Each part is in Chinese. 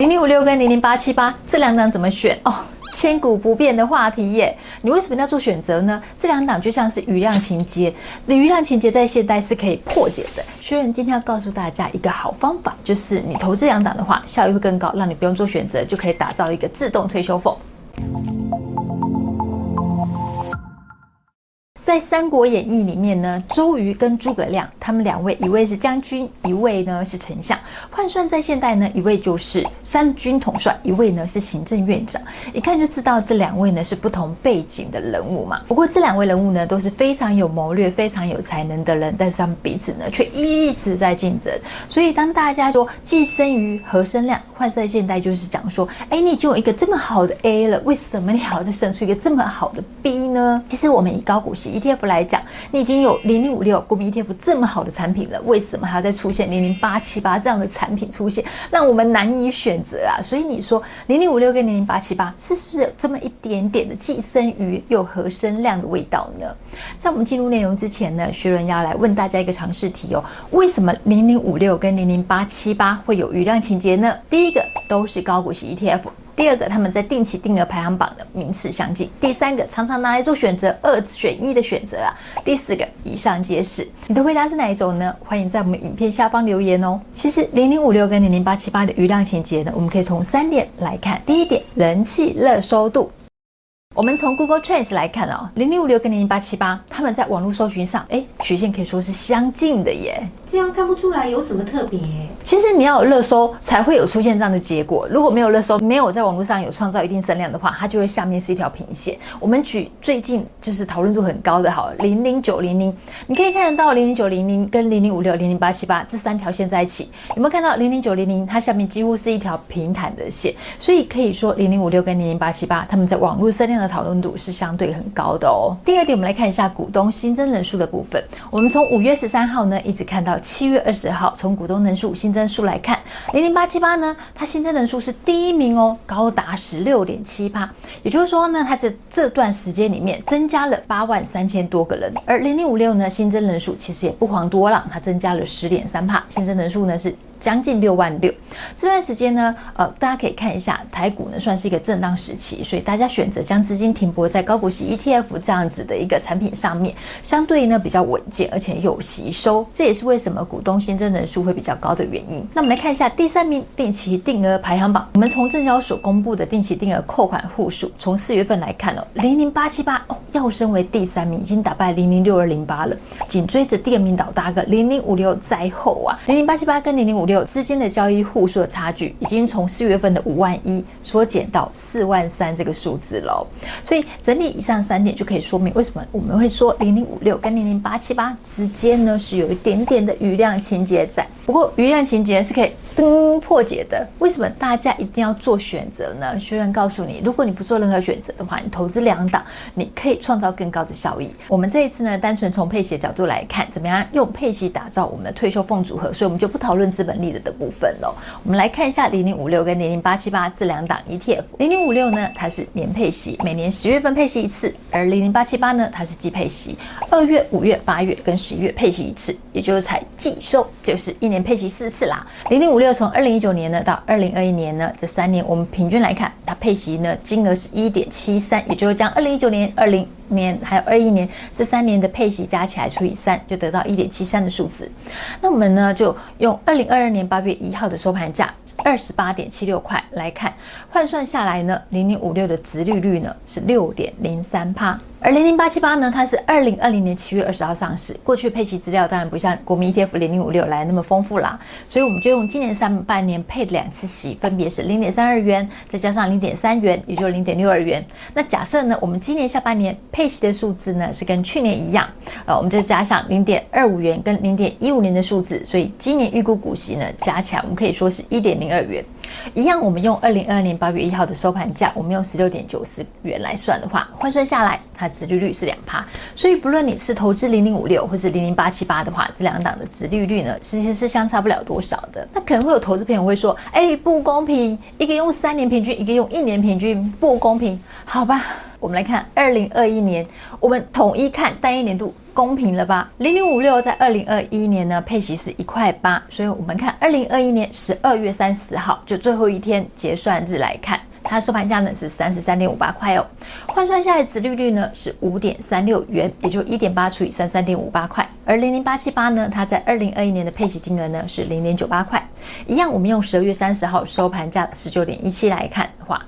零零五六跟零零八七八这两档怎么选哦？千古不变的话题耶，你为什么要做选择呢？这两档就像是余量情节，余量情节在现代是可以破解的。学员今天要告诉大家一个好方法，就是你投资两档的话，效益会更高，让你不用做选择就可以打造一个自动退休缝。在《三国演义》里面呢，周瑜跟诸葛亮他们两位，一位是将军，一位呢是丞相。换算在现代呢，一位就是三军统帅，一位呢是行政院长。一看就知道这两位呢是不同背景的人物嘛。不过这两位人物呢都是非常有谋略、非常有才能的人，但是他们彼此呢却一直在竞争。所以当大家说既生瑜，何生亮，换算在现代就是讲说，哎，你已经有一个这么好的 A 了，为什么你还要再生出一个这么好的 B 呢？其实我们以高股息。ETF 来讲，你已经有零零五六国民 ETF 这么好的产品了，为什么还要再出现零零八七八这样的产品出现，让我们难以选择啊？所以你说零零五六跟零零八七八是不是有这么一点点的既生瑜又何生亮的味道呢？在我们进入内容之前呢，学伦要来问大家一个常识题哦：为什么零零五六跟零零八七八会有余量情节呢？第一个都是高股息 ETF。第二个，他们在定期定额排行榜的名次相近。第三个，常常拿来做选择，二选一的选择啊。第四个，以上皆是。你的回答是哪一种呢？欢迎在我们影片下方留言哦。其实零零五六跟零零八七八的余量情节呢，我们可以从三点来看。第一点，人气热搜度。我们从 Google Trends 来看哦，零零五六跟零零八七八，他们在网络搜寻上，哎，曲线可以说是相近的耶。这样看不出来有什么特别。其实你要有热搜才会有出现这样的结果。如果没有热搜，没有在网络上有创造一定声量的话，它就会下面是一条平线。我们举最近就是讨论度很高的，好，零零九零零，你可以看得到零零九零零跟零零五六零零八七八这三条线在一起，有没有看到零零九零零？它下面几乎是一条平坦的线，所以可以说零零五六跟零零八七八，他们在网络声量的讨论度是相对很高的哦。第二点，我们来看一下股东新增人数的部分。我们从五月十三号呢，一直看到。七月二十号，从股东人数新增数来看，零零八七八呢，它新增人数是第一名哦，高达十六点七趴。也就是说呢，它在这段时间里面增加了八万三千多个人。而零零五六呢，新增人数其实也不遑多让，它增加了十点三帕，新增人数呢是。将近六万六，这段时间呢，呃，大家可以看一下台股呢，算是一个震荡时期，所以大家选择将资金停泊在高股息 ETF 这样子的一个产品上面，相对呢比较稳健，而且有吸收，这也是为什么股东新增人数会比较高的原因。那我们来看一下第三名定期定额排行榜，我们从证交所公布的定期定额扣款户数，从四月份来看哦，零零八七八哦，要升为第三名，已经打败零零六二零八了，紧追着第二名老大哥零零五六在后啊，零零八七八跟零零五。六资金的交易户数的差距已经从四月份的五万一缩减到四万三这个数字了，所以整理以上三点就可以说明为什么我们会说零零五六跟零零八七八之间呢是有一点点的余量情节在。不过余量情节是可以噔破解的。为什么大家一定要做选择呢？学员告诉你，如果你不做任何选择的话，你投资两档，你可以创造更高的效益。我们这一次呢，单纯从配息角度来看，怎么样用配息打造我们的退休俸组合，所以我们就不讨论资本。利的的部分喽，我们来看一下零零五六跟零零八七八这两档 ETF。零零五六呢，它是年配息，每年十月份配息一次；而零零八七八呢，它是季配息，二月、五月、八月跟十一月配息一次，也就是才季收，就是一年配息四次啦。零零五六从二零一九年呢到二零二一年呢这三年，我们平均来看，它配息呢金额是一点七三，也就是将二零一九年、二零年还有二一年这三年的配息加起来除以三，就得到一点七三的数字。那我们呢就用二零二二年八月一号的收盘价二十八点七六块来看，换算下来呢，零零五六的殖利率呢是六点零三趴。而零零八七八呢，它是二零二零年七月二十号上市，过去配息资料当然不像国民 ETF 零零五六来那么丰富啦，所以我们就用今年上半年配的两次息，分别是零点三二元，再加上零点三元，也就是零点六二元。那假设呢，我们今年下半年配息的数字呢是跟去年一样，呃，我们就加上零点二五元跟零点一五年的数字，所以今年预估股息呢加起来，我们可以说是一点零二元。一样，我们用二零二二年八月一号的收盘价，我们用十六点九四元来算的话，换算下来，它殖利率是两趴。所以不论你是投资零零五六或是零零八七八的话，这两档的殖利率呢，其实是相差不了多少的。那可能会有投资朋友会说，哎，不公平，一个用三年平均，一个用一年平均，不公平，好吧？我们来看二零二一年，我们统一看单一年度公平了吧？零零五六在二零二一年呢配息是一块八，所以我们看二零二一年十二月三十号就最后一天结算日来看。它收盘价呢是三十三点五八块哦，换算下来值利率呢是五点三六元，也就一点八除以三三点五八块。而零零八七八呢，它在二零二一年的配息金额呢是零点九八块，一样，我们用十二月三十号收盘价十九点一七来看话，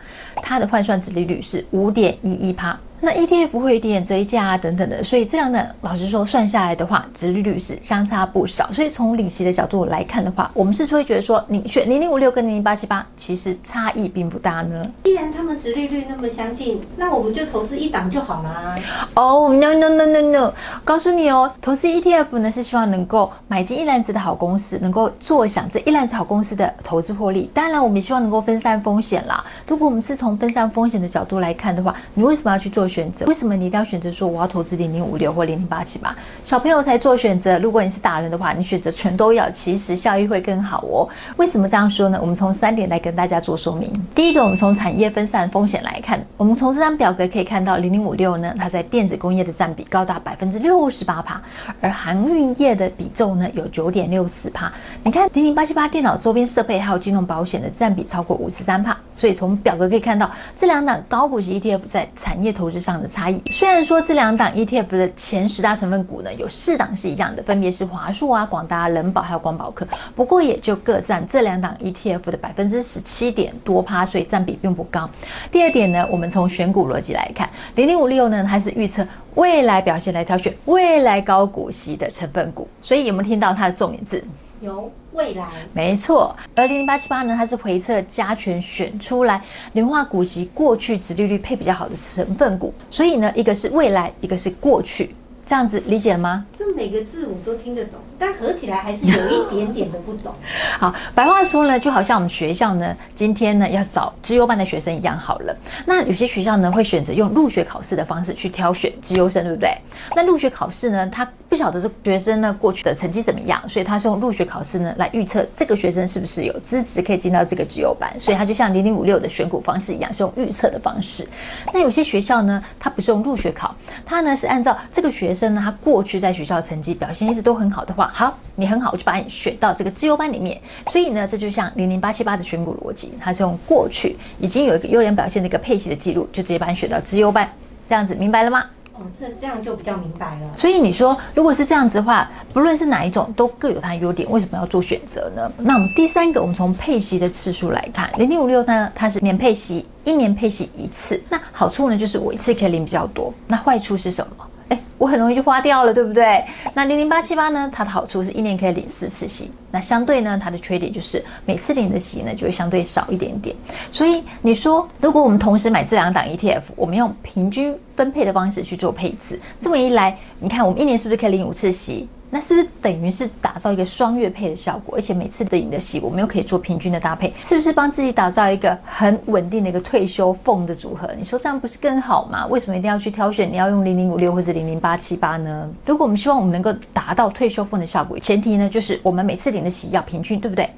它的换算值利率是五点一一趴。那 ETF 会有一点折溢价啊，等等的，所以这两呢，老实说算下来的话，殖利率是相差不少。所以从领息的角度来看的话，我们是会觉得说，你选零零五六跟零零八七八其实差异并不大呢？既然他们殖利率那么相近，那我们就投资一档就好啦。哦、oh,，no no no no no，告诉你哦，投资 ETF 呢是希望能够买进一篮子的好公司，能够坐享这一篮子好公司的投资获利。当然，我们也希望能够分散风险啦。如果我们是从分散风险的角度来看的话，你为什么要去做？选择为什么你一定要选择说我要投资零零五六或零零八七八？小朋友才做选择。如果你是大人的话，你选择全都要，其实效益会更好哦。为什么这样说呢？我们从三点来跟大家做说明。第一个，我们从产业分散风险来看，我们从这张表格可以看到，零零五六呢，它在电子工业的占比高达百分之六十八趴，而航运业的比重呢有九点六四趴。你看零零八七八电脑周边设备还有金融保险的占比超过五十三趴。所以从表格可以看到，这两档高股息 ETF 在产业投资上的差异，虽然说这两档 ETF 的前十大成分股呢有四档是一样的，分别是华硕啊、广达、人保还有光宝科，不过也就各占这两档 ETF 的百分之十七点多趴，所以占比并不高。第二点呢，我们从选股逻辑来看，零零五六呢它是预测未来表现来挑选未来高股息的成分股，所以有没有听到它的重点字？有。未来。没错，而零零八七八呢，它是回测加权选出来年化股息过去值利率配比较好的成分股，所以呢，一个是未来，一个是过去，这样子理解吗？这每个字我都听得懂，但合起来还是有一点点的不懂。好，白话说呢，就好像我们学校呢，今天呢要找资优班的学生一样好了。那有些学校呢会选择用入学考试的方式去挑选资优生，对不对？那入学考试呢，他不晓得这学生呢过去的成绩怎么样，所以他是用入学考试呢来预测这个学生是不是有资质可以进到这个资优班，所以他就像零零五六的选股方式一样，是用预测的方式。那有些学校呢，它不是用入学考，它呢是按照这个学生呢他过去在学校成绩表现一直都很好的话，好，你很好，我就把你选到这个资优班里面。所以呢，这就像零零八七八的选股逻辑，它是用过去已经有一个优良表现的一个配息的记录，就直接把你选到资优班，这样子明白了吗？哦，这这样就比较明白了。所以你说，如果是这样子的话，不论是哪一种，都各有它的优点。为什么要做选择呢？那我们第三个，我们从配息的次数来看，零零五六呢，它是年配息，一年配息一次。那好处呢，就是我一次可以领比较多。那坏处是什么？我很容易就花掉了，对不对？那零零八七八呢？它的好处是一年可以领四次息，那相对呢，它的缺点就是每次领的息呢就会相对少一点点。所以你说，如果我们同时买这两档 ETF，我们用平均分配的方式去做配置，这么一来，你看我们一年是不是可以领五次息？那是不是等于是打造一个双月配的效果？而且每次的领的息，我们又可以做平均的搭配，是不是帮自己打造一个很稳定的一个退休缝的组合？你说这样不是更好吗？为什么一定要去挑选你要用零零五六或者零零八七八呢？如果我们希望我们能够达到退休缝的效果，前提呢就是我们每次领的息要平均，对不对？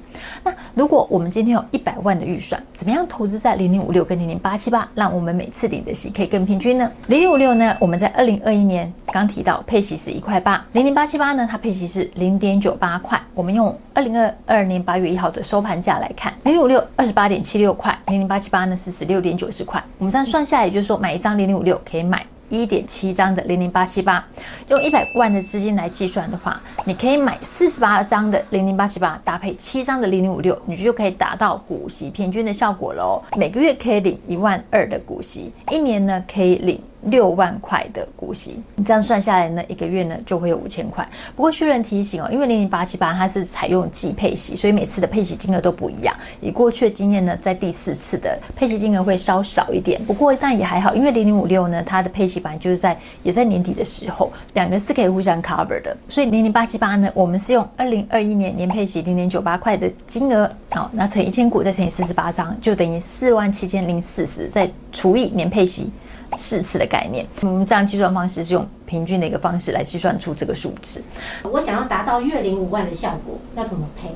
那如果我们今天有一百万的预算，怎么样投资在零零五六跟零零八七八，让我们每次领的息可以更平均呢？零零五六呢，我们在二零二一年刚提到配息是一块八，零零八七八呢？它配息是零点九八块，我们用二零二二年八月一号的收盘价来看，零零五六二十八点七六块，零零八七八呢是十六点九十块。我们这样算下来，也就是说买一张零零五六可以买一点七张的零零八七八。用一百万的资金来计算的话，你可以买四十八张的零零八七八，搭配七张的零零五六，你就可以达到股息平均的效果喽。每个月可以领一万二的股息，一年呢可以领。六万块的股息，你这样算下来呢，一个月呢就会有五千块。不过需人提醒哦，因为零零八七八它是采用季配息，所以每次的配息金额都不一样。以过去的经验呢，在第四次的配息金额会稍少一点。不过但也还好，因为零零五六呢，它的配息本来就是在也在年底的时候，两个是可以互相 cover 的。所以零零八七八呢，我们是用二零二一年年配息零点九八块的金额，好，那乘一千股再乘以四十八张，就等于四万七千零四十，再除以年配息。四次的概念，我们这样计算方式是用平均的一个方式来计算出这个数值。我想要达到月领五万的效果，要怎么配？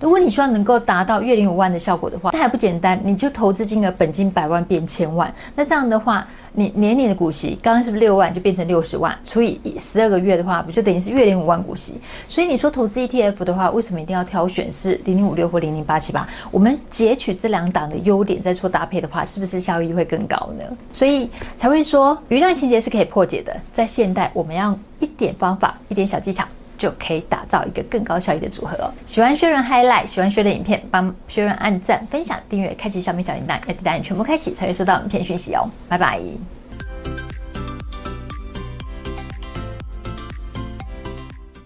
如果你希望能够达到月领五万的效果的话，那还不简单？你就投资金额本金百万变千万，那这样的话，你年年的股息刚刚是不是六万就变成六十万？除以十二个月的话，不就等于是月领五万股息？所以你说投资 ETF 的话，为什么一定要挑选是零零五六或零零八七八？我们截取这两档的优点再做搭配的话，是不是效益会更高呢？所以才会说余量情节是可以破解的。在现代，我们要一点方法，一点小技巧。就可以打造一个更高效益的组合哦。喜欢薛仁 highlight，喜欢薛仁影片，帮薛仁按赞、分享、订阅、开启小米小铃铛，要记得按全部开启，才会收到影片讯息哦。拜拜。